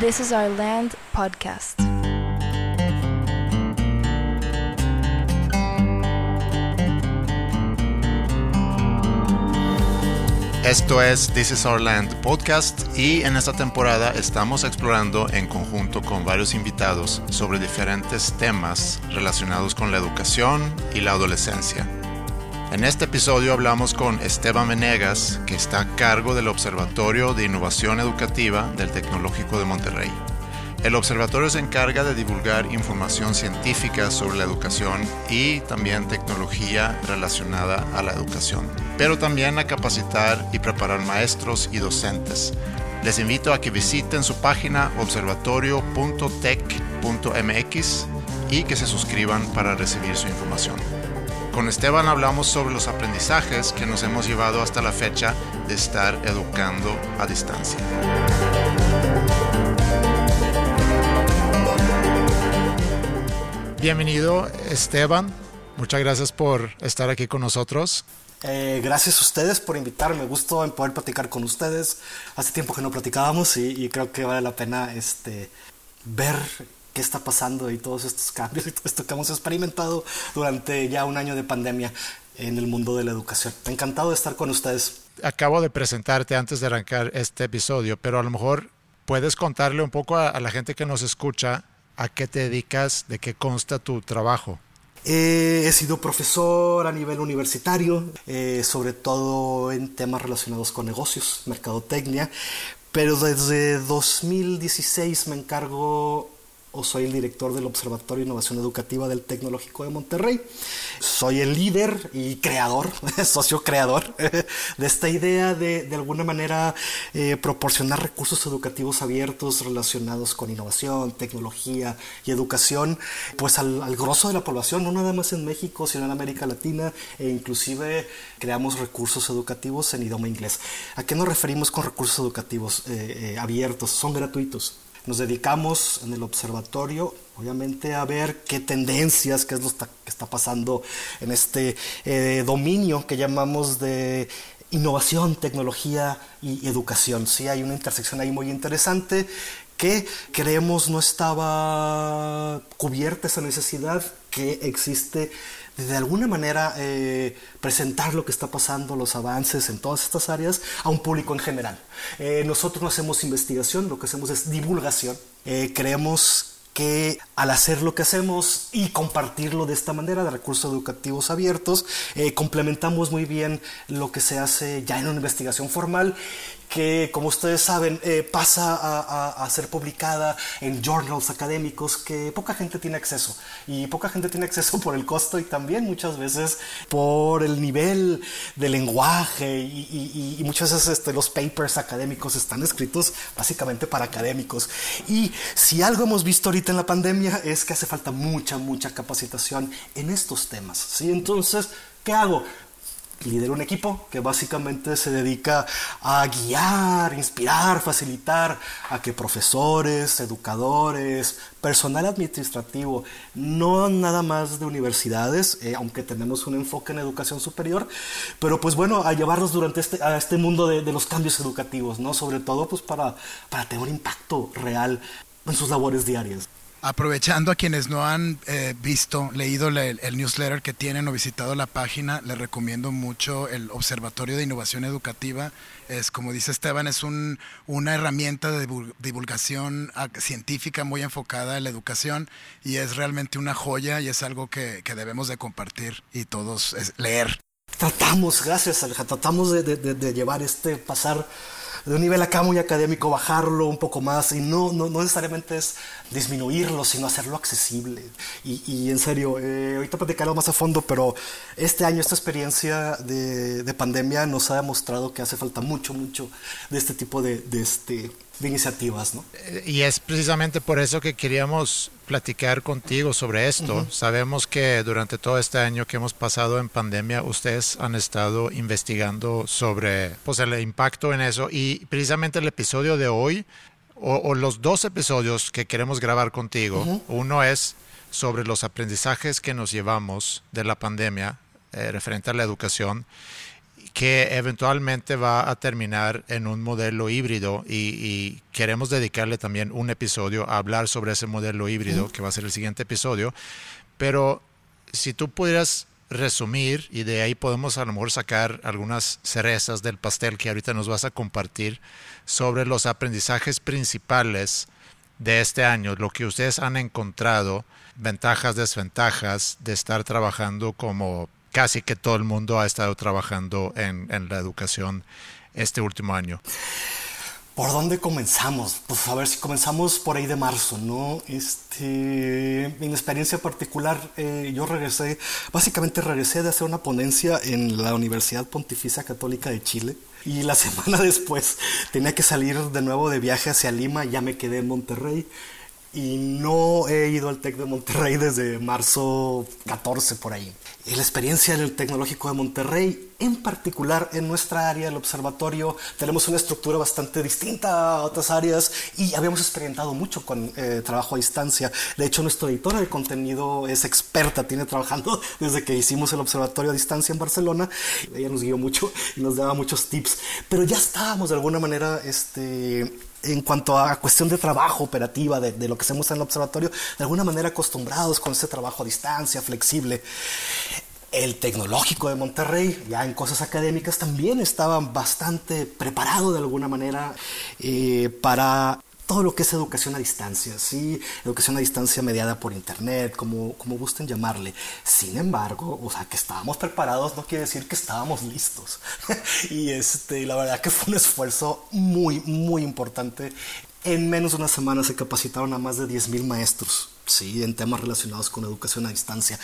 This is Our Land podcast. Esto es This is Our Land podcast y en esta temporada estamos explorando en conjunto con varios invitados sobre diferentes temas relacionados con la educación y la adolescencia. En este episodio hablamos con Esteban Venegas, que está a cargo del Observatorio de Innovación Educativa del Tecnológico de Monterrey. El observatorio se encarga de divulgar información científica sobre la educación y también tecnología relacionada a la educación, pero también a capacitar y preparar maestros y docentes. Les invito a que visiten su página observatorio.tech.mx y que se suscriban para recibir su información. Con Esteban hablamos sobre los aprendizajes que nos hemos llevado hasta la fecha de estar educando a distancia. Bienvenido Esteban, muchas gracias por estar aquí con nosotros. Eh, gracias a ustedes por invitarme, me gustó en poder platicar con ustedes. Hace tiempo que no platicábamos y, creo que vale la pena este, ver qué está pasando y todos estos cambios y todo esto que hemos experimentado durante ya un año de pandemia en el mundo de la educación. Encantado de estar con ustedes. Acabo de presentarte antes de arrancar este episodio, pero a lo mejor puedes contarle un poco a la gente que nos escucha ¿A qué te dedicas? ¿De qué consta tu trabajo? Eh, he sido profesor a nivel universitario, eh, sobre todo en temas relacionados con negocios, mercadotecnia, pero desde 2016 me encargo o soy el director del Observatorio de Innovación Educativa del Tecnológico de Monterrey. Soy el líder y creador, socio creador de esta idea de de alguna manera eh, proporcionar recursos educativos abiertos relacionados con innovación, tecnología y educación, pues al, al grosso de la población, no nada más en México, sino en América Latina e inclusive creamos recursos educativos en idioma inglés. ¿A qué nos referimos con recursos educativos eh, eh, abiertos? Son gratuitos. Nos dedicamos en el observatorio, obviamente, a ver qué tendencias, qué es lo que está pasando en este eh, dominio que llamamos de innovación, tecnología y educación. Sí, hay una intersección ahí muy interesante que creemos no estaba cubierta esa necesidad que existe de alguna manera eh, presentar lo que está pasando, los avances en todas estas áreas a un público en general. Eh, nosotros no hacemos investigación, lo que hacemos es divulgación. Eh, creemos que al hacer lo que hacemos y compartirlo de esta manera de recursos educativos abiertos, complementamos muy bien lo que se hace ya en una investigación formal que, como ustedes saben, eh, pasa a, ser publicada en journals académicos que poca gente tiene acceso. Y poca gente tiene acceso por el costo y también muchas veces por el nivel de lenguaje y, muchas veces este, los papers académicos están escritos básicamente para académicos. Y si algo hemos visto ahorita en la pandemia es que hace falta mucha, mucha capacitación en estos temas. ¿sí? Entonces, ¿qué hago? Lidero un equipo que básicamente se dedica a guiar, inspirar, facilitar a que profesores, educadores, personal administrativo, no nada más de universidades, eh, aunque tenemos un enfoque en educación superior, pero pues bueno, a llevarlos durante este, a este mundo de, de los cambios educativos, ¿no? Sobre todo pues para, para tener un impacto real en sus labores diarias. Aprovechando a quienes no han eh, visto, leído el, newsletter que tienen o visitado la página, les recomiendo mucho el Observatorio de Innovación Educativa. Es, como dice Esteban, es un, una herramienta de divulgación científica muy enfocada en la educación y es realmente una joya y es algo que, debemos de compartir y todos leer. Tratamos, gracias Alja, tratamos de, de llevar este, pasar de un nivel acá muy académico, bajarlo un poco más y no, no, no necesariamente es disminuirlo, sino hacerlo accesible. Y, y en serio, eh, ahorita platicarlo más a fondo, pero este año, esta experiencia de, de, pandemia nos ha demostrado que hace falta mucho, mucho de este tipo de, de este, de iniciativas. ¿no? Y es precisamente por eso que queríamos platicar contigo sobre esto. Sabemos que durante todo este año que hemos pasado en pandemia, ustedes han estado investigando sobre pues, el impacto en eso y precisamente el episodio de hoy, o, los dos episodios que queremos grabar contigo, uno es sobre los aprendizajes que nos llevamos de la pandemia eh, referente a la educación que eventualmente va a terminar en un modelo híbrido y, queremos dedicarle también un episodio a hablar sobre ese modelo híbrido, que va a ser el siguiente episodio. Pero si tú pudieras resumir y de ahí podemos a lo mejor sacar algunas cerezas del pastel que ahorita nos vas a compartir sobre los aprendizajes principales de este año, lo que ustedes han encontrado, ventajas, desventajas de estar trabajando como casi que todo el mundo ha estado trabajando en, en la educación este último año. ¿Por dónde comenzamos? Pues a ver si comenzamos por ahí de marzo, ¿no? Este, en experiencia particular, eh, yo regresé, básicamente regresé de hacer una ponencia en la Universidad Pontificia Católica de Chile y la semana después tenía que salir de nuevo de viaje hacia Lima, ya me quedé en Monterrey y no he ido al TEC de Monterrey desde marzo 14 por ahí. La experiencia en el Tecnológico de Monterrey, en particular en nuestra área, el observatorio, tenemos una estructura bastante distinta a otras áreas y habíamos experimentado mucho con eh, trabajo a distancia. De hecho, nuestra editora de contenido es experta, tiene trabajando desde que hicimos el observatorio a distancia en Barcelona. Ella nos guió mucho y nos daba muchos tips, pero ya estábamos de alguna manera este, en cuanto a cuestión de trabajo operativa, de, lo que hacemos en el observatorio, de alguna manera acostumbrados con ese trabajo a distancia, flexible. El tecnológico de Monterrey, ya en cosas académicas, también estaba bastante preparado de alguna manera eh, para todo lo que es educación a distancia, ¿sí? educación a distancia mediada por internet, como, como gusten llamarle. Sin embargo, o sea, que estábamos preparados no quiere decir que estábamos listos. y este, la verdad que fue un esfuerzo muy, muy importante. En menos de una semana se capacitaron a más de 10.000 maestros ¿sí? en temas relacionados con educación a distancia.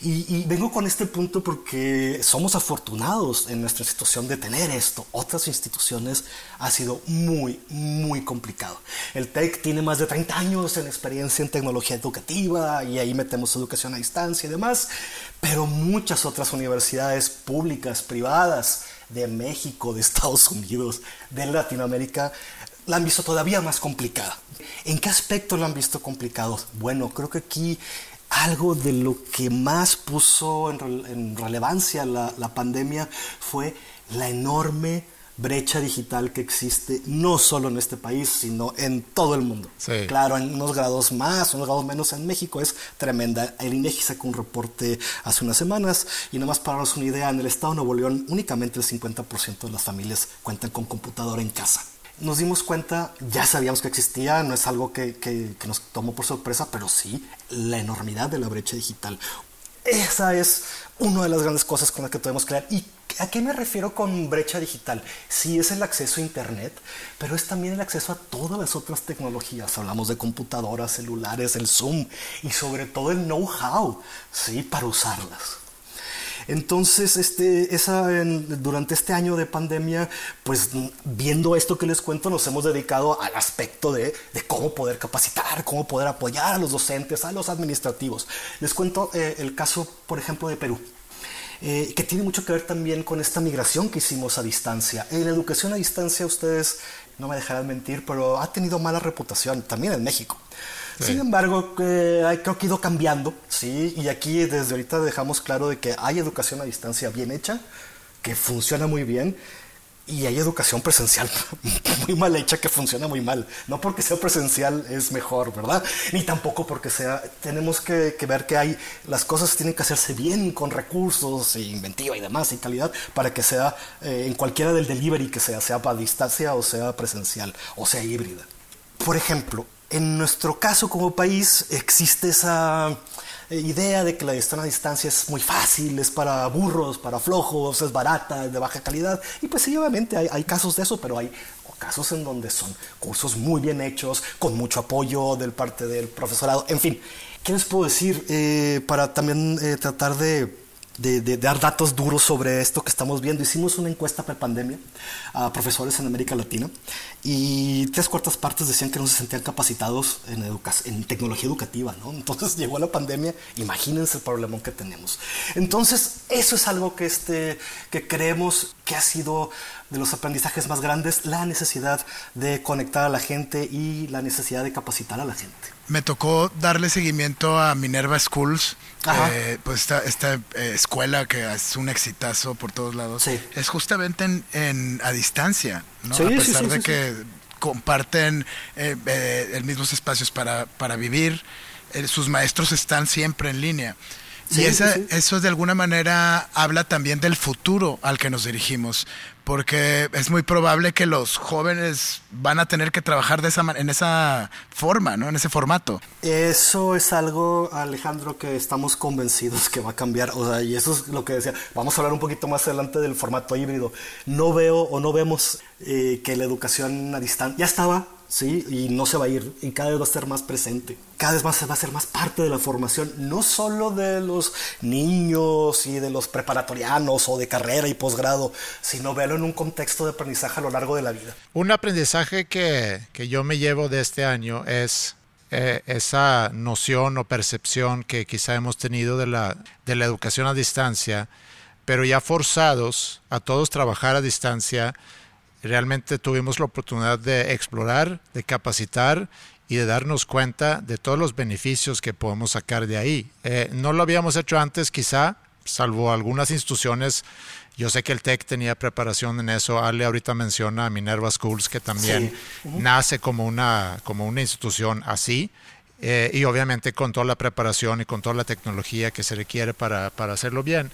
Y, vengo con este punto porque somos afortunados en nuestra institución de tener esto. Otras instituciones ha sido muy, muy complicado. El TEC tiene más de 30 años en experiencia en tecnología educativa y ahí metemos educación a distancia y demás, pero muchas otras universidades públicas, privadas, de México, de Estados Unidos, de Latinoamérica, la han visto todavía más complicada. ¿En qué aspecto la han visto complicado? Bueno, creo que aquí algo de lo que más puso en, relevancia la, pandemia fue la enorme brecha digital que existe no solo en este país, sino en todo el mundo. Claro, en unos grados más, unos grados menos en México es tremenda. El INEGI sacó un reporte hace unas semanas y nomás para darnos una idea, en el estado de Nuevo León únicamente el 50% de las familias cuentan con computadora en casa nos dimos cuenta, ya sabíamos que existía, no es algo que, que, nos tomó por sorpresa, pero sí la enormidad de la brecha digital. Esa es una de las grandes cosas con las que podemos crear. ¿Y a qué me refiero con brecha digital? Sí, es el acceso a Internet, pero es también el acceso a todas las otras tecnologías. Hablamos de computadoras, celulares, el Zoom y sobre todo el know-how, ¿sí? Para usarlas. Entonces, este, esa, durante este año de pandemia, pues viendo esto que les cuento, nos hemos dedicado al aspecto de, cómo poder capacitar, cómo poder apoyar a los docentes, a los administrativos. Les cuento eh, el caso, por ejemplo, de Perú. Eh, que tiene mucho que ver también con esta migración que hicimos a distancia. En la educación a distancia, ustedes no me dejarán mentir, pero ha tenido mala reputación también en México. Sin embargo, eh, creo que ha ido cambiando, ¿sí? Y aquí desde ahorita dejamos claro de que hay educación a distancia bien hecha, que funciona muy bien, y hay educación presencial muy mal hecha que funciona muy mal. No porque sea presencial es mejor, ¿verdad? Ni tampoco porque sea... Tenemos que, ver que hay... Las cosas tienen que hacerse bien con recursos, e inventiva y demás, y calidad, para que sea eh, en cualquiera del delivery que sea, sea para distancia o sea presencial, o sea híbrida. Por ejemplo, en nuestro caso como país existe esa idea de que la a distancia es muy fácil, es para burros, para flojos, es barata, es de baja calidad. Y pues sí, obviamente hay, casos de eso, pero hay casos en donde son cursos muy bien hechos, con mucho apoyo del parte del profesorado. En fin, ¿qué les puedo decir eh, para también eh, tratar de de, dar datos duros sobre esto que estamos viendo. Hicimos una encuesta pre-pandemia a profesores en América Latina y tres cuartas partes decían que no se sentían capacitados en, en tecnología educativa. ¿no? Entonces llegó la pandemia, imagínense el problemón que tenemos. Entonces eso es algo que, este, que creemos que ha sido de los aprendizajes más grandes, la necesidad de conectar a la gente y la necesidad de capacitar a la gente. Me tocó darle seguimiento a Minerva Schools, eh, pues esta, esta eh, escuela que es un exitazo por todos lados, es justamente en, a distancia, ¿no? a pesar de que comparten eh, el mismos espacios para, para vivir, sus maestros están siempre en línea. Y esa, eso de alguna manera habla también del futuro al que nos dirigimos, porque es muy probable que los jóvenes van a tener que trabajar de esa, en esa forma, ¿no? en ese formato. Eso es algo, Alejandro, que estamos convencidos que va a cambiar. O sea, y eso es lo que decía. Vamos a hablar un poquito más adelante del formato híbrido. No veo o no vemos eh, que la educación a distancia ya estaba ¿sí? Y no se va a ir, y cada vez va a ser más presente. Cada vez más va a ser más parte de la formación, no solo de los niños y de los preparatorianos o de carrera y posgrado, sino verlo en un contexto de aprendizaje a lo largo de la vida. Un aprendizaje que, que yo me llevo de este año es eh, esa noción o percepción que quizá hemos tenido de la, de la educación a distancia, pero ya forzados a todos trabajar a distancia, realmente tuvimos la oportunidad de explorar, de capacitar y de darnos cuenta de todos los beneficios que podemos sacar de ahí. Eh, no lo habíamos hecho antes quizá, salvo algunas instituciones. Yo sé que el TEC tenía preparación en eso. Ale ahorita menciona Minerva Schools, que también nace como una, como una institución así. Eh, y obviamente con toda la preparación y con toda la tecnología que se requiere para, para hacerlo bien.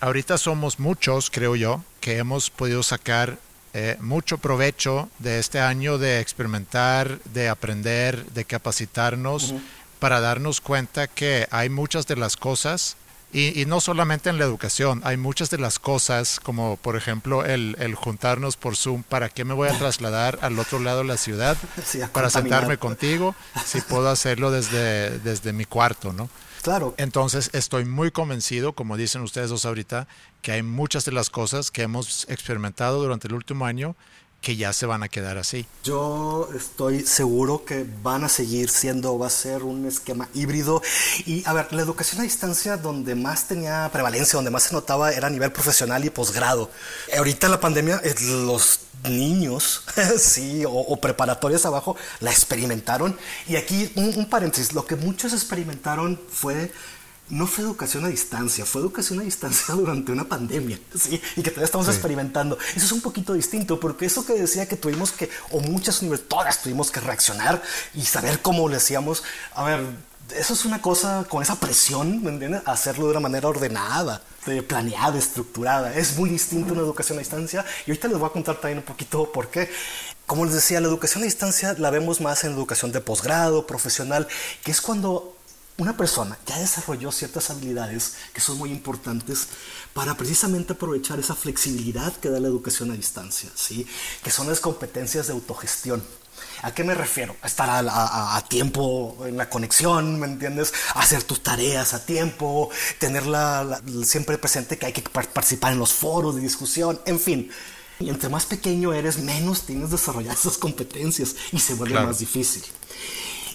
Ahorita somos muchos, creo yo, que hemos podido sacar eh, mucho provecho de este año de experimentar, de aprender, de capacitarnos para darnos cuenta que hay muchas de las cosas, y, no solamente en la educación, hay muchas de las cosas, como por ejemplo el, el juntarnos por Zoom, ¿para qué me voy a trasladar al otro lado de la ciudad para sentarme contigo si puedo hacerlo desde, desde mi cuarto, ¿no? Claro. Entonces estoy muy convencido, como dicen ustedes dos ahorita, que hay muchas de las cosas que hemos experimentado durante el último año que ya se van a quedar así. Yo estoy seguro que van a seguir siendo, va a ser un esquema híbrido. Y a ver, la educación a distancia donde más tenía prevalencia, donde más se notaba era a nivel profesional y posgrado. Ahorita en la pandemia, eh, los niños, sí, o, preparatorias abajo, la experimentaron. Y aquí un, un paréntesis, lo que muchos experimentaron fue no fue educación a distancia, fue educación a distancia durante una pandemia, ¿sí? Y que todavía estamos experimentando. Eso es un poquito distinto, porque eso que decía que tuvimos que, o muchas universidades, todas tuvimos que reaccionar y saber cómo le hacíamos, a ver, eso es una cosa con esa presión, ¿me entiendes? Hacerlo de una manera ordenada, planeada, estructurada. Es muy distinto una educación a distancia. Y ahorita les voy a contar también un poquito por qué. Como les decía, la educación a distancia la vemos más en educación de posgrado, profesional, que es cuando una persona ya desarrolló ciertas habilidades que son muy importantes para precisamente aprovechar esa flexibilidad que da la educación a distancia, ¿sí? que son las competencias de autogestión. ¿A qué me refiero? Estar a, tiempo en la conexión, ¿me entiendes? Hacer tus tareas a tiempo, tener siempre presente que hay que participar en los foros de discusión, en fin. Y entre más pequeño eres, menos tienes desarrollar esas competencias y se vuelve más difícil.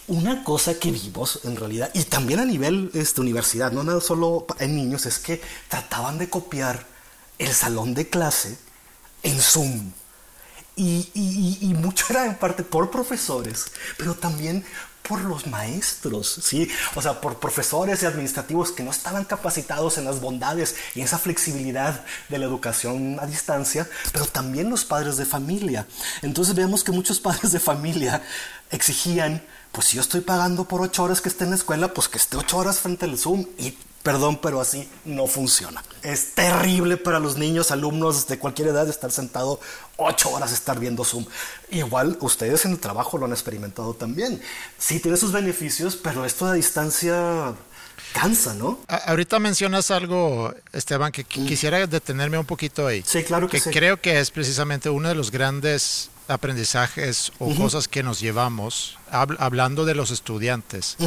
Una cosa que vimos en realidad, y también a nivel este, universidad, no nada solo en niños, es que trataban de copiar el salón de clase en Zoom. Y, y, mucho era en parte por profesores, pero también por los maestros, ¿sí? O sea, por profesores y administrativos que no estaban capacitados en las bondades y esa flexibilidad de la educación a distancia, pero también los padres de familia. Entonces vemos que muchos padres de familia exigían pues si yo estoy pagando por ocho horas que esté en la escuela, pues que esté ocho horas frente al Zoom y perdón, pero así no funciona. Es terrible para los niños, alumnos de cualquier edad estar sentado ocho horas estar viendo Zoom. Igual ustedes en el trabajo lo han experimentado también. Sí tiene sus beneficios, pero esto de distancia cansa, ¿no? ahorita mencionas algo, Esteban, que mm. quisiera detenerme un poquito ahí. Sí, claro que, que creo que es precisamente uno de los grandes aprendizajes o cosas que nos llevamos, hablando de los estudiantes.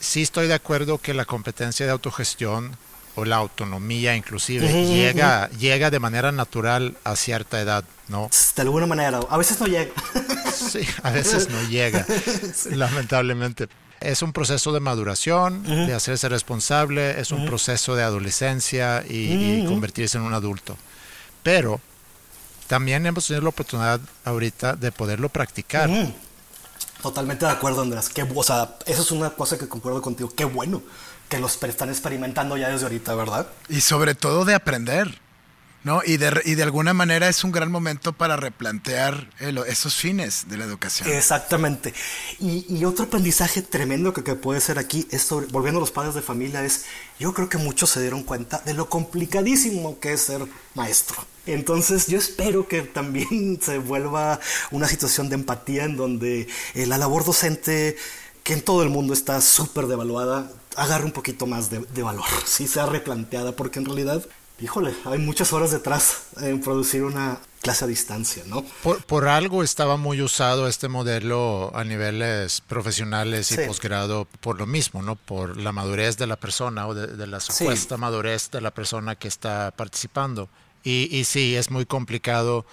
Sí estoy de acuerdo que la competencia de autogestión o la autonomía inclusive llega, llega de manera natural a cierta edad, ¿no? De alguna manera, a veces no llega. sí, a veces no llega, lamentablemente. Es un proceso de maduración, de hacerse responsable, es un proceso de adolescencia y convertirse en un adulto. Pero también hemos tenido la oportunidad ahorita de poderlo practicar. Totalmente de acuerdo, Andrés. Qué, o sea, eso es una cosa que concuerdo contigo. Qué bueno que los están experimentando ya desde ahorita, ¿verdad? Y sobre todo de aprender. ¿No? Y de, y de alguna manera es un gran momento para replantear esos fines de la educación. Exactamente. Y, otro aprendizaje tremendo que, puede ser aquí, es sobre, volviendo a los padres de familia, es, yo creo que muchos se dieron cuenta de lo complicadísimo que es ser maestro. Entonces yo espero que también se vuelva una situación de empatía en donde eh, la labor docente que en todo el mundo está súper devaluada, agarre un poquito más de, de valor, si sea replanteada, porque en realidad híjole, hay muchas horas detrás en producir una clase a distancia, ¿no? Por, algo estaba muy usado este modelo a niveles profesionales y posgrado por lo mismo, ¿no? Por la madurez de la persona o de, la supuesta madurez de la persona que está participando. Y, y sí, es muy complicado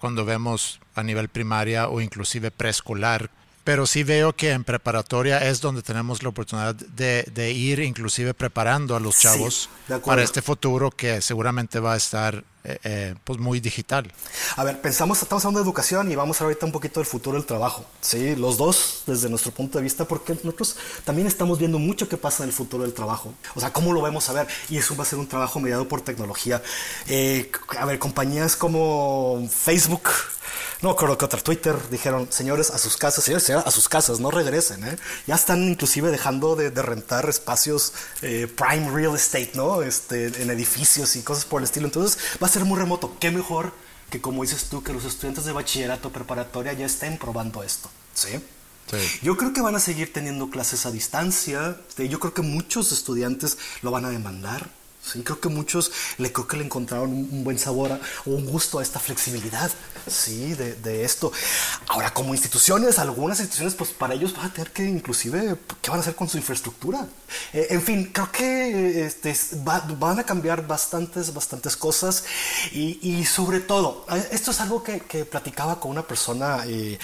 cuando vemos a nivel primaria o inclusive preescolar pero sí veo que en preparatoria es donde tenemos la oportunidad de, ir inclusive preparando a los chavos para este futuro que seguramente va a estar eh, eh, pues muy digital. A ver, pensamos, estamos hablando de educación y vamos a ahorita un poquito del futuro del trabajo, ¿sí? Los dos desde nuestro punto de vista, porque nosotros también estamos viendo mucho que pasa en el futuro del trabajo. O sea, ¿cómo lo vemos a ver? Y eso va a ser un trabajo mediado por tecnología. Eh, a ver, compañías como Facebook, no creo que otra Twitter dijeron, señores, a sus casas, señores, a sus casas, no regresen, ¿eh? Ya están inclusive dejando de, rentar espacios eh, prime real estate, ¿no? Este, en edificios y cosas por el estilo. Entonces va a ser muy remoto. ¿Qué mejor que, como dices tú, que los estudiantes de bachillerato preparatoria ya estén probando esto? ¿Sí? Sí. Yo creo que van a seguir teniendo clases a distancia. Yo creo que muchos estudiantes lo van a demandar. Sí, creo que muchos le creo que le encontraron un, buen sabor o un gusto a esta flexibilidad, sí, de, esto. Ahora, como instituciones, algunas instituciones, pues para ellos van a tener que inclusive, ¿qué van a hacer con su infraestructura? Eh, en fin, creo que este, van a cambiar bastantes, bastantes cosas y, sobre todo, eh, esto es algo que, platicaba con una persona eh,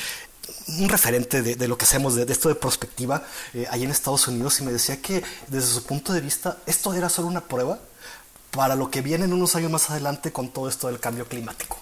un referente de, lo que hacemos, de, esto de prospectiva, eh, ahí en Estados Unidos, y me decía que desde su punto de vista esto era solo una prueba para lo que viene en unos años más adelante con todo esto del cambio climático.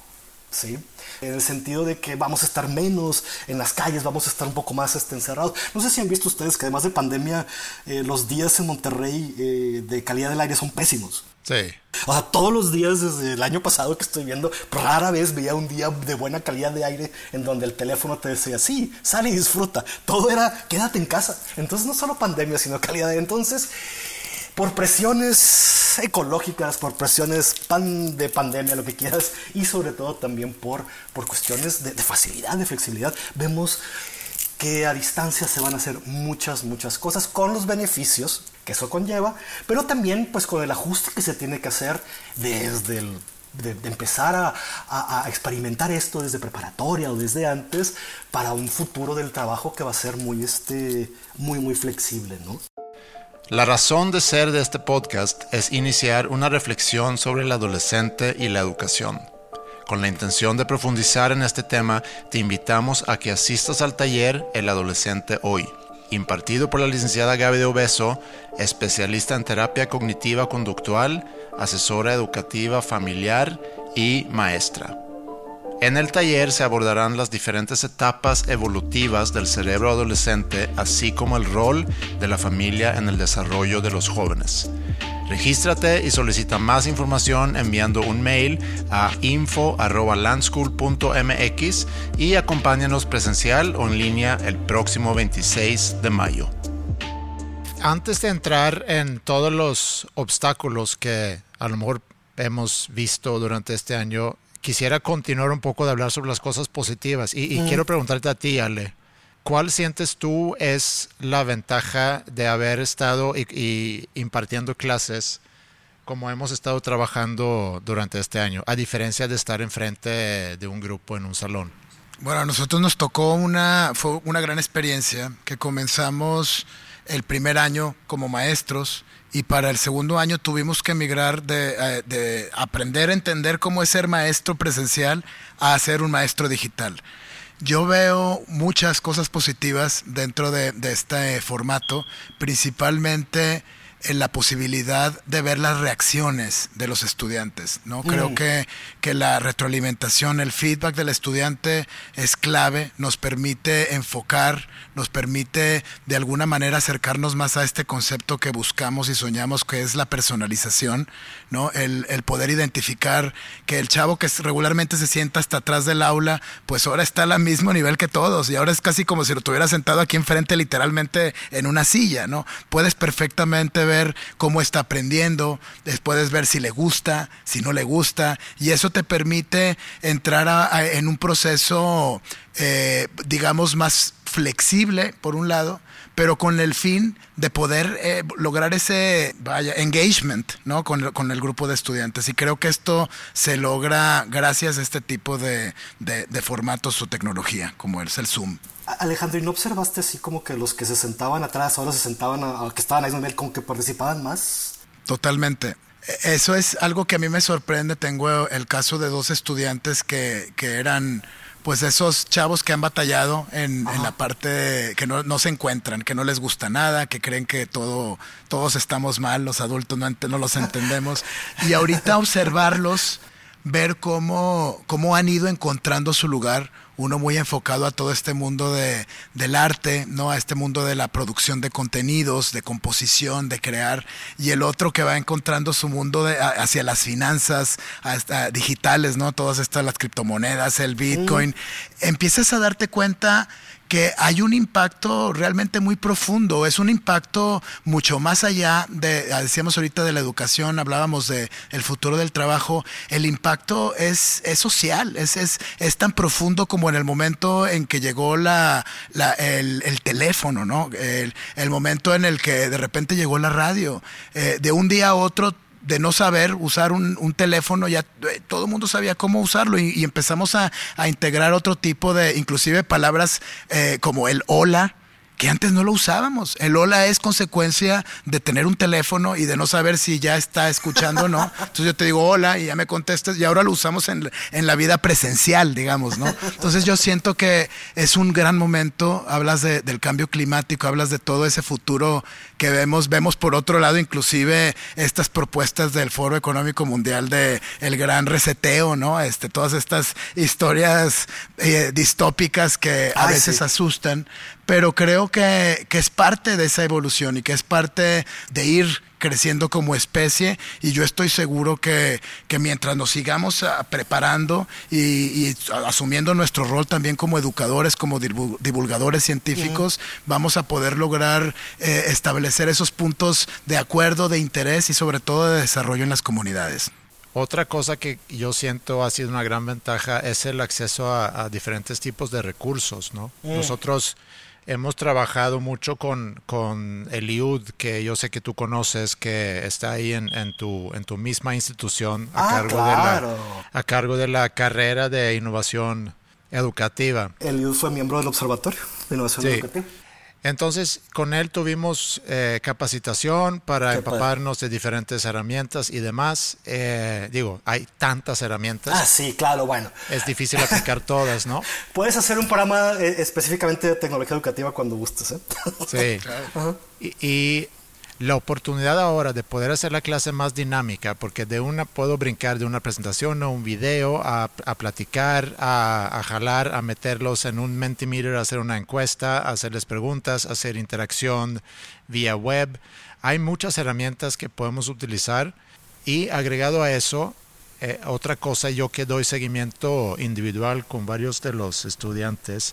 ¿Sí? En el sentido de que vamos a estar menos en las calles, vamos a estar un poco más este, encerrados. No sé si han visto ustedes que además de pandemia, eh, los días en Monterrey eh, de calidad del aire son pésimos. Sí. O sea, todos los días desde el año pasado que estoy viendo, rara vez veía un día de buena calidad de aire en donde el teléfono te decía, sí, sale y disfruta. Todo era, quédate en casa. Entonces, no solo pandemia, sino calidad. Entonces, por presiones ecológicas, por presiones pan de pandemia, lo que quieras, y sobre todo también por, por cuestiones de facilidad, de flexibilidad, vemos que a distancia se van a hacer muchas, muchas cosas con los beneficios que eso conlleva, pero también pues con el ajuste que se tiene que hacer desde el de, empezar a, a, experimentar esto desde preparatoria o desde antes para un futuro del trabajo que va a ser muy, este, muy, muy flexible, ¿no? La razón de ser de este podcast es iniciar una reflexión sobre el adolescente y la educación. Con la intención de profundizar en este tema, te invitamos a que asistas al taller El Adolescente Hoy, impartido por la licenciada Gaby de Obeso, especialista en terapia cognitiva conductual, asesora educativa familiar y maestra. En el taller se abordarán las diferentes etapas evolutivas del cerebro adolescente, así como el rol de la familia en el desarrollo de los jóvenes. Regístrate y solicita más información enviando un mail a info.landschool.mx y acompáñanos presencial o en línea el próximo 26 de mayo. Antes de entrar en todos los obstáculos que a lo mejor hemos visto durante este año, quisiera continuar un poco de hablar sobre las cosas positivas y, quiero preguntarte a ti, Ale. ¿Cuál sientes tú es la ventaja de haber estado y, impartiendo clases como hemos estado trabajando durante este año, a diferencia de estar enfrente de un grupo en un salón? Bueno, a nosotros nos tocó una, fue una gran experiencia que comenzamos el primer año como maestros y para el segundo año tuvimos que emigrar de, eh, de aprender a entender cómo es ser maestro presencial a ser un maestro digital. Yo veo muchas cosas positivas dentro de, este formato, principalmente en la posibilidad de ver las reacciones de los estudiantes. ¿no? Creo que, que la retroalimentación, el feedback del estudiante es clave, nos permite enfocar, nos permite de alguna manera acercarnos más a este concepto que buscamos y soñamos, que es la personalización, ¿no? el, el poder identificar que el chavo que regularmente se sienta hasta atrás del aula, pues ahora está al mismo nivel que todos y ahora es casi como si lo tuviera sentado aquí enfrente literalmente en una silla, ¿no? Puedes perfectamente ver cómo está aprendiendo, puedes ver si le gusta, si no le gusta y eso te permite entrar en un proceso, eh, digamos, más flexible, por un lado, pero con el fin de poder eh, lograr ese vaya, engagement ¿no? Con, con, el grupo de estudiantes. Y creo que esto se logra gracias a este tipo de, de, de formatos o tecnología, como es el Zoom. Alejandro, ¿y no observaste así como que los que se sentaban atrás ahora se sentaban a, a que estaban ahí nivel como que participaban más? Totalmente. E, eso es algo que a mí me sorprende. Tengo el caso de dos estudiantes que, que eran pues esos chavos que han batallado en, en la parte que no, no, se encuentran, que no les gusta nada, que creen que todo, todos estamos mal, los adultos no, no los entendemos. Y ahorita observarlos, ver cómo, cómo han ido encontrando su lugar, uno muy enfocado a todo este mundo de, del arte, ¿no? A este mundo de la producción de contenidos, de composición, de crear, y el otro que va encontrando su mundo de, hacia las finanzas hasta digitales, ¿no? Todas estas, las criptomonedas, el Bitcoin. Mm. Empiezas a darte cuenta que hay un impacto realmente muy profundo, es un impacto mucho más allá de, decíamos ahorita de la educación, hablábamos de el futuro del trabajo, el impacto es, es social, es, es, es tan profundo como en el momento en que llegó la, la el, el, teléfono, ¿no? El, el, momento en el que de repente llegó la radio, eh, de un día a otro de no saber usar un, un teléfono, ya eh, todo el mundo sabía cómo usarlo y, empezamos a, a, integrar otro tipo de, inclusive palabras eh, como el hola, que antes no lo usábamos. El hola es consecuencia de tener un teléfono y de no saber si ya está escuchando o no. Entonces yo te digo hola y ya me contestas y ahora lo usamos en, en, la vida presencial, digamos, ¿no? Entonces yo siento que es un gran momento, hablas de, del cambio climático, hablas de todo ese futuro que vemos, vemos por otro lado inclusive estas propuestas del Foro Económico Mundial de el gran reseteo, ¿no? Este, todas estas historias eh, distópicas que a Ay, veces sí. asustan, pero creo que, que, es parte de esa evolución y que es parte de ir creciendo como especie y yo estoy seguro que, que mientras nos sigamos preparando y, y, asumiendo nuestro rol también como educadores, como divulgadores científicos, vamos a poder lograr eh, establecer esos puntos de acuerdo, de interés y sobre todo de desarrollo en las comunidades. Otra cosa que yo siento ha sido una gran ventaja es el acceso a, a diferentes tipos de recursos, ¿no? Mm. Nosotros hemos trabajado mucho con, con el IUD, que yo sé que tú conoces, que está ahí en, en tu, en tu misma institución a, ah, cargo claro. de la, a cargo de la carrera de innovación educativa. El IUD fue miembro del Observatorio de Innovación sí. Educativa. Entonces, con él tuvimos eh, capacitación para Qué empaparnos padre. de diferentes herramientas y demás. Eh, digo, hay tantas herramientas. Ah, sí, claro, bueno. Es difícil aplicar todas, ¿no? Puedes hacer un programa eh, específicamente de tecnología educativa cuando gustes, ¿eh? Sí. claro. y la oportunidad ahora de poder hacer la clase más dinámica, porque de una puedo brincar de una presentación o un video a, a platicar, a, a, jalar, a meterlos en un Mentimeter, a hacer una encuesta, a hacerles preguntas, a hacer interacción vía web. Hay muchas herramientas que podemos utilizar y agregado a eso, eh, otra cosa yo que doy seguimiento individual con varios de los estudiantes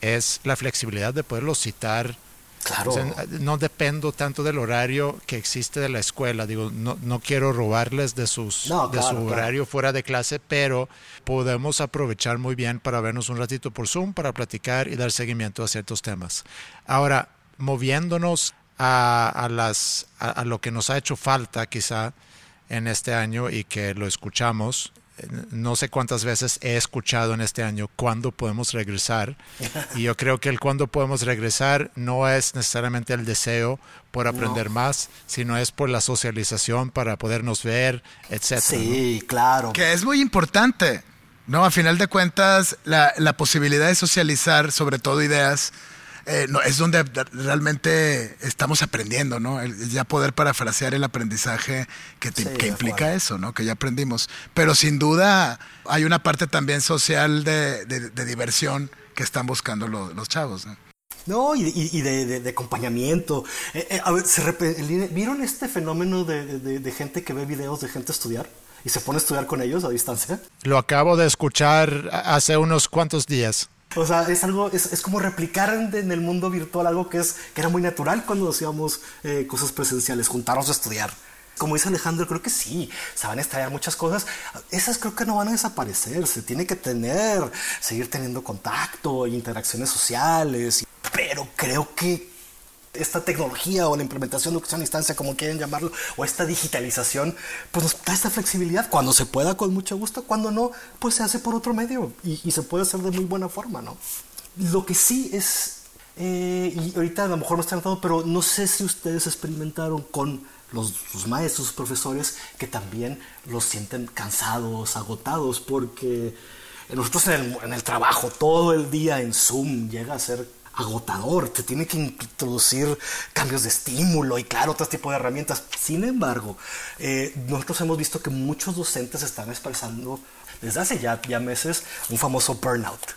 es la flexibilidad de poderlos citar Claro. O sea, no dependo tanto del horario que existe de la escuela. Digo, no, no quiero robarles de, sus, no, de claro, su horario claro. fuera de clase, pero podemos aprovechar muy bien para vernos un ratito por Zoom, para platicar y dar seguimiento a ciertos temas. Ahora, moviéndonos a, a las, a, a lo que nos ha hecho falta quizá en este año y que lo escuchamos, no sé cuántas veces he escuchado en este año cuándo podemos regresar. Y yo creo que el cuándo podemos regresar no es necesariamente el deseo por aprender no. más, sino es por la socialización para podernos ver, etc. Sí, ¿no? claro. Que es muy importante. No, a final de cuentas, la, la posibilidad de socializar, sobre todo ideas, eh, no, es donde realmente estamos aprendiendo, ¿no? ya poder parafrasear el aprendizaje que, que implica eso, ¿no? Que ya aprendimos. Pero sin duda hay una parte también social de, de, diversión que están buscando los chavos, ¿no? No, y, de, acompañamiento. Eh, eh, a ver, ¿Vieron este fenómeno de, gente que ve videos de gente estudiar? y se pone a estudiar con ellos a distancia. Lo acabo de escuchar hace unos cuantos días. O sea, es algo, es, es como replicar en, el mundo virtual algo que es que era muy natural cuando hacíamos eh, cosas presenciales, juntarnos a estudiar. Como dice Alejandro, creo que sí, se van a estallar muchas cosas. Esas creo que no van a desaparecer, se tiene que tener, seguir teniendo contacto, interacciones sociales, pero creo que esta tecnología o la implementación de educación a distancia, como quieren llamarlo, o esta digitalización, pues nos da esta flexibilidad. Cuando se pueda, con mucho gusto, cuando no, pues se hace por otro medio y, se puede hacer de muy buena forma, ¿no? Lo que sí es, eh, y ahorita a lo mejor no están tratando, pero no sé si ustedes experimentaron con los, maestros, sus profesores, que también los sienten cansados, agotados, porque nosotros en el, en el trabajo todo el día en Zoom llega a ser agotador, te tiene que introducir cambios de estímulo y claro, otro tipo de herramientas. Sin embargo, eh, nosotros hemos visto que muchos docentes están expresando desde hace ya, ya meses un famoso burnout.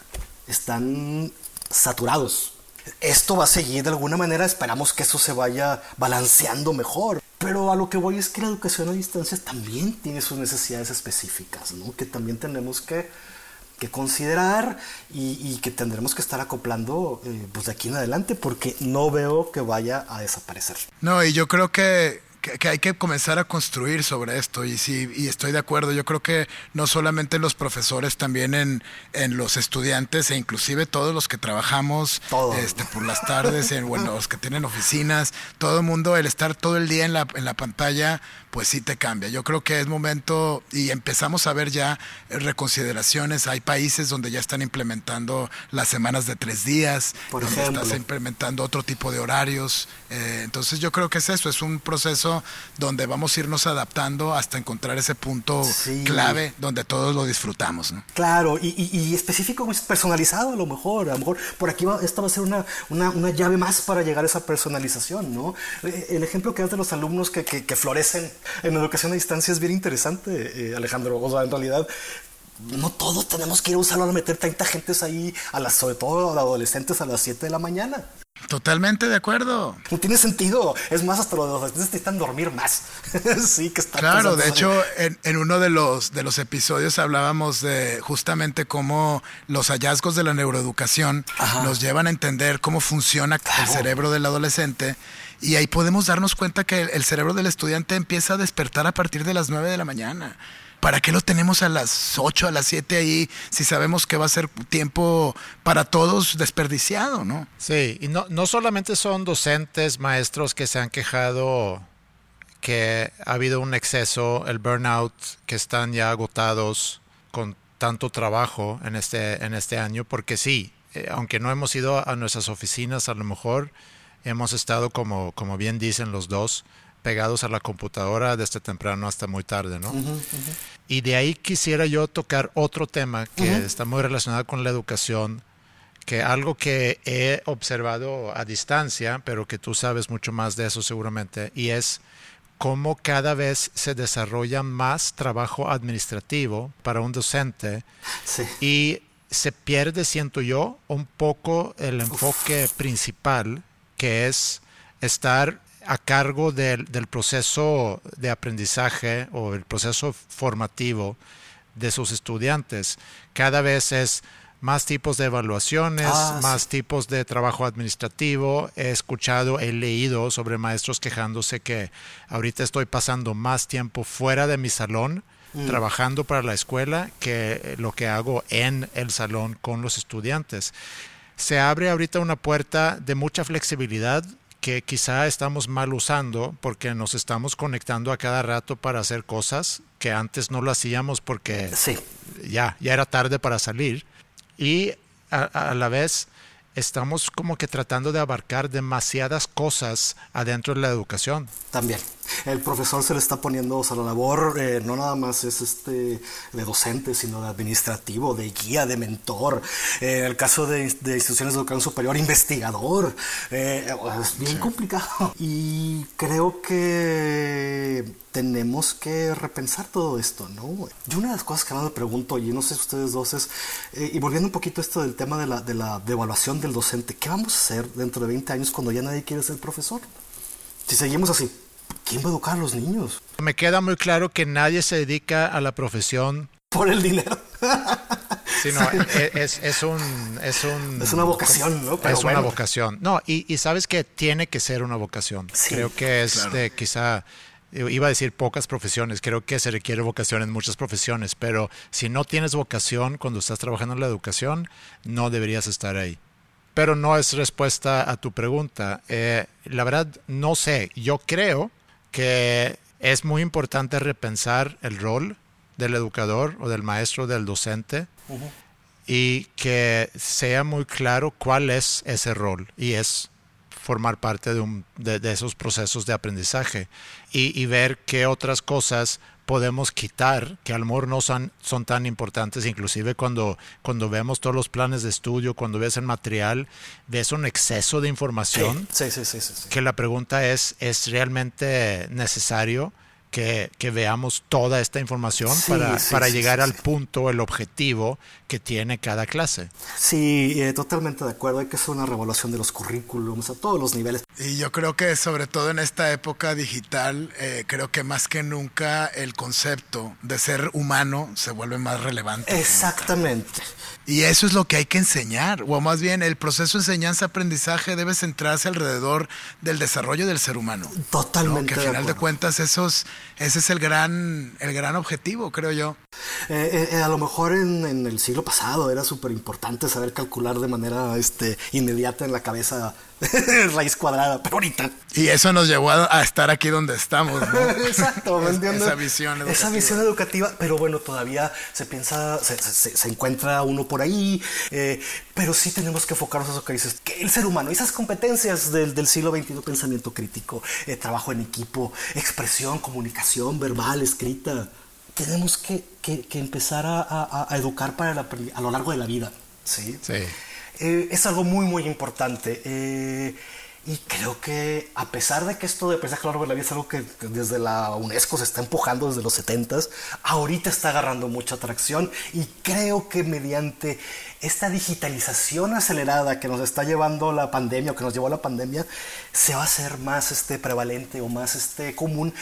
Están saturados. Esto va a seguir de alguna manera, esperamos que eso se vaya balanceando mejor. Pero a lo que voy es que la educación a distancia también tiene sus necesidades específicas, ¿no? que también tenemos que considerar y, que tendremos que estar acoplando eh, pues de aquí en adelante porque no veo que vaya a desaparecer. No, y yo creo que que, hay que comenzar a construir sobre esto y sí y estoy de acuerdo. Yo creo que no solamente los profesores también en, en los estudiantes e inclusive todos los que trabajamos este por las tardes en bueno los que tienen oficinas todo el mundo el estar todo el día en la, en la pantalla pues sí te cambia. Yo creo que es momento y empezamos a ver ya reconsideraciones. Hay países donde ya están implementando las semanas de tres días por ejemplo estás implementando otro tipo de horarios eh, entonces yo creo que es eso es un proceso donde vamos a irnos adaptando hasta encontrar ese punto clave donde todos lo disfrutamos. ¿no? Claro, y, y, específico, pues, personalizado a lo mejor. A lo mejor por aquí va, esta va a ser una, una, una, llave más para llegar a esa personalización. ¿no? Eh, el ejemplo que das de los alumnos que, que, que florecen en educación a distancia es bien interesante, eh, Alejandro. O sea, en realidad no todos tenemos que ir a un salón a meter 30 gentes ahí, a las, sobre todo a los adolescentes, a las 7 de la mañana. Totalmente de acuerdo. No tiene sentido. Es más, hasta los adolescentes necesitan dormir más. sí, que está Claro, de hecho, en, uno de los, de los episodios hablábamos de justamente cómo los hallazgos de la neuroeducación nos llevan a entender cómo funciona el cerebro del adolescente. Y ahí podemos darnos cuenta que el cerebro del estudiante empieza a despertar a partir de las 9 de la mañana. ¿Para qué lo tenemos a las 8, a las 7 ahí si sabemos que va a ser tiempo para todos desperdiciado, ¿no? Sí, y no, no solamente son docentes, maestros que se han quejado que ha habido un exceso, el burnout, que están ya agotados con tanto trabajo en este, en este año, porque sí, eh, aunque no hemos ido a nuestras oficinas, a lo mejor hemos estado, como, como bien dicen los dos, pegados a la computadora desde temprano hasta muy tarde, ¿no? Y de ahí quisiera yo tocar otro tema que está muy relacionado con la educación, que algo que he observado a distancia, pero que tú sabes mucho más de eso seguramente, y es cómo cada vez se desarrolla más trabajo administrativo para un docente y se pierde, siento yo, un poco el enfoque principal, que es estar a cargo del, proceso de aprendizaje o el proceso formativo de sus estudiantes. Cada vez es más tipos de evaluaciones, ah, más tipos de trabajo administrativo. He escuchado, he leído sobre maestros quejándose que ahorita estoy pasando más tiempo fuera de mi salón mm. trabajando para la escuela que lo que hago en el salón con los estudiantes. Se abre ahorita una puerta de mucha flexibilidad que quizá estamos mal usando porque nos estamos conectando a cada rato para hacer cosas que antes no lo hacíamos porque ya, ya era tarde para salir. Y a, la vez estamos como que tratando de abarcar demasiadas cosas adentro de la educación. También. El profesor se le está poniendo o sea, la labor, eh, no nada más es este de docente, sino de administrativo, de guía, de mentor. Eh, en el caso de, de, instituciones de educación superior, investigador. Eh, es bien complicado. Y creo que tenemos que repensar todo esto, ¿no? Yo una de las cosas que más me pregunto, y no sé si ustedes dos, es, eh, y volviendo un poquito a esto del tema de la, de la devaluación del docente, ¿qué vamos a hacer dentro de 20 años cuando ya nadie quiere ser profesor? Si seguimos así, ¿quién va a educar a los niños? Me queda muy claro que nadie se dedica a la profesión por el dinero. Sí, no, es, es, un, es, un, es una vocación, ¿no? Pero es una vocación. No, y, y, sabes que tiene que ser una vocación. Sí, Creo que es claro. de quizá iba a decir pocas profesiones, creo que se requiere vocación en muchas profesiones, pero si no tienes vocación cuando estás trabajando en la educación, no deberías estar ahí. Pero no es respuesta a tu pregunta. Eh, la verdad, no sé. Yo creo que es muy importante repensar el rol del educador o del maestro, del docente, uh -huh. y que sea muy claro cuál es ese rol. Y es formar parte de, un, de, de esos procesos de aprendizaje y, y, ver qué otras cosas podemos quitar que a lo mejor no son, son tan importantes, inclusive cuando, cuando vemos todos los planes de estudio, cuando ves el material, ves un exceso de información, sí, sí, sí, sí que la pregunta es, ¿es realmente necesario? Que, que, veamos toda esta información sí, para, sí, para sí, llegar sí, al punto, el objetivo que tiene cada clase. Sí, eh, totalmente de acuerdo. Hay que hacer una revaluación de los currículums a todos los niveles. Y yo creo que sobre todo en esta época digital, eh, creo que más que nunca el concepto de ser humano se vuelve más relevante. Exactamente. Y eso es lo que hay que enseñar, o más bien el proceso de enseñanza-aprendizaje debe centrarse alrededor del desarrollo del ser humano. Totalmente. ¿no? Que al final de, de, cuentas esos, ese es el gran, el gran objetivo, creo yo. Eh, eh, a lo mejor en, en, el siglo pasado era súper importante saber calcular de manera este, inmediata en la cabeza raíz cuadrada, pero ahorita. Y eso nos llevó a, a estar aquí donde estamos, ¿no? Exacto, ¿me entiendes? Esa visión educativa. Esa visión educativa, pero bueno, todavía se piensa, se, se, se encuentra uno por ahí, eh, pero sí tenemos que enfocarnos en eso que dices, que el ser humano, esas competencias del, del siglo XXI, pensamiento crítico, eh, trabajo en equipo, expresión, comunicación, verbal, escrita, tenemos que, que, que empezar a, a, a, educar para la, a lo largo de la vida, ¿sí? Sí. Eh, es algo muy, muy importante. Eh, y creo que a pesar de que esto de aprendizaje a lo largo de la vida es algo que desde la UNESCO se está empujando desde los 70s, ahorita está agarrando mucha atracción y creo que mediante esta digitalización acelerada que nos está llevando la pandemia o que nos llevó la pandemia, se va a hacer más este, prevalente o más este, común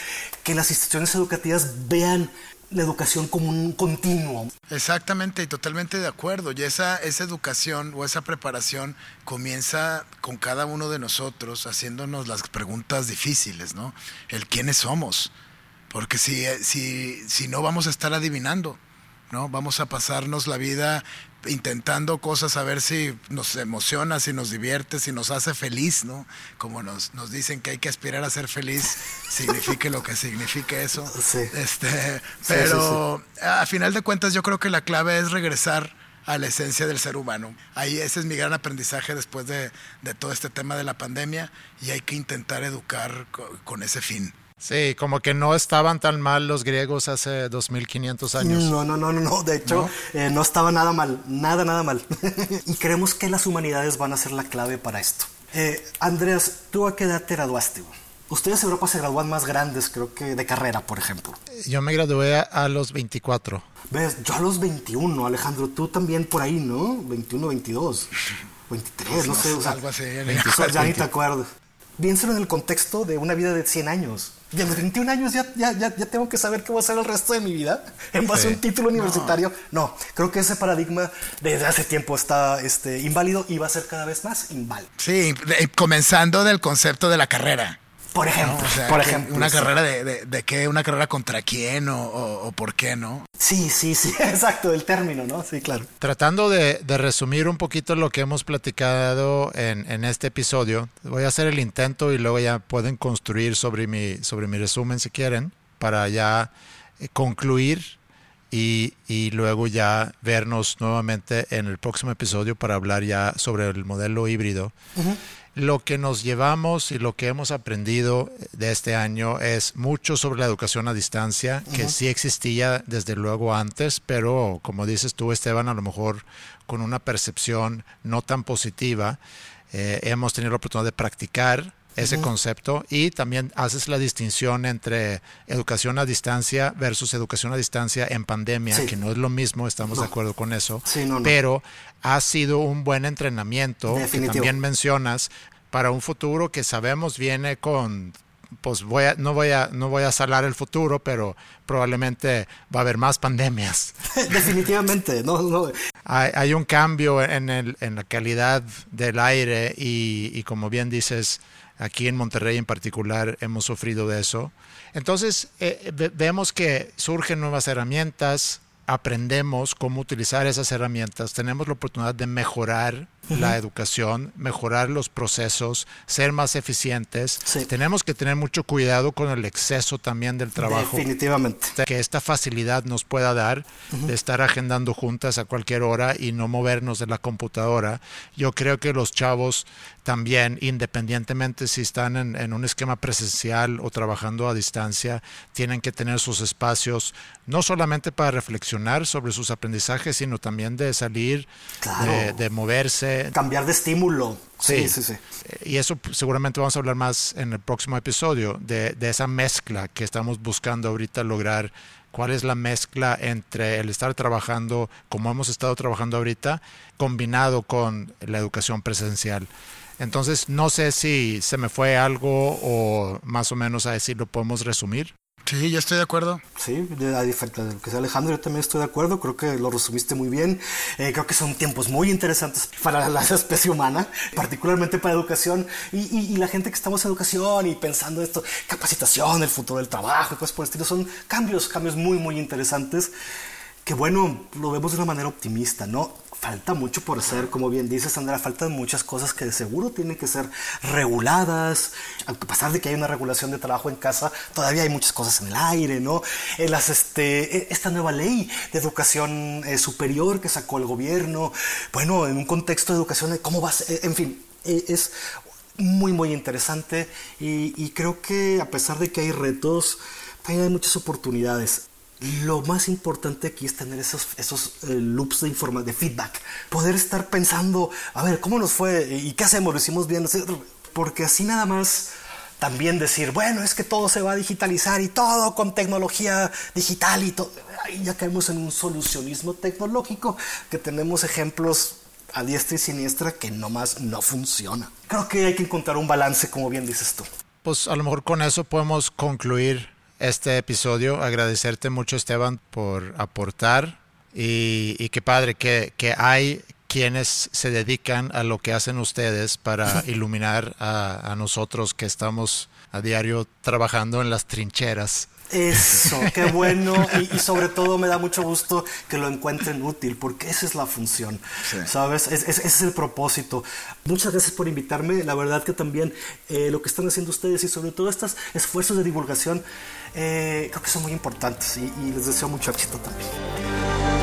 que las instituciones educativas vean la educación como un continuo. Exactamente y totalmente de acuerdo. Y esa, esa educación o esa preparación comienza con cada uno de nosotros haciéndonos las preguntas difíciles, ¿no? El quiénes somos. Porque si, si, si no vamos a estar adivinando, ¿no? Vamos a pasarnos la vida intentando cosas a ver si nos emociona, si nos divierte, si nos hace feliz, ¿no? Como nos, nos dicen que hay que aspirar a ser feliz, signifique lo que signifique eso. Sí. Este, pero sí, sí, a final de cuentas yo creo que la clave es regresar a la esencia del ser humano. Ahí ese es mi gran aprendizaje después de, de todo este tema de la pandemia y hay que intentar educar con, con ese fin. Sí, como que no estaban tan mal los griegos hace 2500 años. No, no, no, no, no. de hecho ¿No? Eh, no estaba nada mal, nada, nada mal. y creemos que las humanidades van a ser la clave para esto. Eh, Andreas, ¿tú a qué edad te graduaste? Ustedes en Europa se gradúan más grandes, creo que de carrera, por ejemplo. Yo me gradué a los 24. ¿Ves? Yo a los 21, Alejandro, tú también por ahí, ¿no? 21, 22, 23, pues no, no, sé. O sea, algo así, 24, ya ni te acuerdas. Piénsalo en el contexto de una vida de 100 años. Y a los 21 años ya, ya, ya, ya, tengo que saber qué voy a hacer el resto de mi vida en base sí. a un título universitario. No. no. creo que ese paradigma desde hace tiempo está este, inválido y va a ser cada vez más inválido. Sí, de, comenzando del concepto de la carrera. Por ejemplo, ¿no? o sea, por ejemplo. Una sí. carrera de, de, de, qué, una carrera contra quién o, o, o, por qué, ¿no? Sí, sí, sí, exacto, el término, ¿no? Sí, claro. Tratando de, de resumir un poquito lo que hemos platicado en, en, este episodio, voy a hacer el intento y luego ya pueden construir sobre mi, sobre mi resumen si quieren, para ya eh, concluir y, y, luego ya vernos nuevamente en el próximo episodio para hablar ya sobre el modelo híbrido. Uh -huh. Lo que nos llevamos y lo que hemos aprendido de este año es mucho sobre la educación a distancia, que sí existía desde luego antes, pero como dices tú, Esteban, a lo mejor con una percepción no tan positiva. Eh, hemos tenido la oportunidad de practicar ese concepto y también haces la distinción entre educación a distancia versus educación a distancia en pandemia, que no es lo mismo, estamos de acuerdo con eso, pero ha sido un buen entrenamiento que también mencionas para un futuro que sabemos viene con pues voy a, no voy a no voy a salar el futuro, pero probablemente va a haber más pandemias. Definitivamente, no, no. Hay, un cambio en, el, en la calidad del aire y, y como bien dices, Aquí en Monterrey en particular hemos sufrido de eso. Entonces eh, vemos que surgen nuevas herramientas, aprendemos cómo utilizar esas herramientas, tenemos la oportunidad de mejorar la educación, mejorar los procesos, ser más eficientes. Tenemos que tener mucho cuidado con el exceso también del trabajo. Definitivamente. Que esta facilidad nos pueda dar de estar agendando juntas a cualquier hora y no movernos de la computadora. Yo creo que los chavos también, independientemente si están en, en un esquema presencial o trabajando a distancia, tienen que tener sus espacios, no solamente para reflexionar sobre sus aprendizajes, sino también de salir, de moverse Cambiar de estímulo. Sí, sí, sí, Y eso seguramente vamos a hablar más en el próximo episodio, de, esa mezcla que estamos buscando ahorita lograr. ¿Cuál es la mezcla entre el estar trabajando como hemos estado trabajando ahorita, combinado con la educación presencial? Entonces, no sé si se me fue algo o más o menos a decir lo podemos resumir. Sí, ya estoy de acuerdo. Sí, a diferencia de lo que sea Alejandro, yo también estoy de acuerdo. Creo que lo resumiste muy bien. Eh, creo que son tiempos muy interesantes para la especie humana, particularmente para educación y, la gente que estamos en educación y pensando esto, capacitación, el futuro del trabajo y cosas por el estilo. Son cambios, cambios muy, muy interesantes que bueno, lo vemos de una manera optimista, ¿no? Falta mucho por hacer, como bien dices, Sandra, faltan muchas cosas que de seguro tienen que ser reguladas. A pesar de que hay una regulación de trabajo en casa, todavía hay muchas cosas en el aire, ¿no? Eh, este, eh, esta nueva ley de educación eh, superior que sacó el gobierno, bueno, en un contexto de educación, ¿cómo va a ser? En fin, es muy, muy interesante y, y creo que a pesar de que hay retos, hay muchas oportunidades lo más importante aquí es tener esos, esos eh, loops de, informa de feedback. Poder estar pensando, a ver, ¿cómo nos fue? ¿Y qué hacemos? ¿Lo hicimos bien? Porque así nada más también decir, bueno, es que todo se va a digitalizar y todo con tecnología digital y todo. Ahí ya caemos en un solucionismo tecnológico que tenemos ejemplos a diestra y siniestra que nomás no funciona. Creo que hay que encontrar un balance, como bien dices tú. Pues a lo mejor con eso podemos concluir este episodio. Agradecerte mucho, Esteban, por aportar. Y, qué padre que, que, hay quienes se dedican a lo que hacen ustedes para iluminar a, a nosotros que estamos a diario trabajando en las trincheras. Eso, qué bueno. Y, sobre todo me da mucho gusto que lo encuentren útil, porque esa es la función, ¿sabes? ese es el propósito. Muchas gracias por invitarme. La verdad que también eh, lo que están haciendo ustedes y sobre todo estos esfuerzos de divulgación, eh, creo que son muy importantes y, y les deseo mucho éxito también.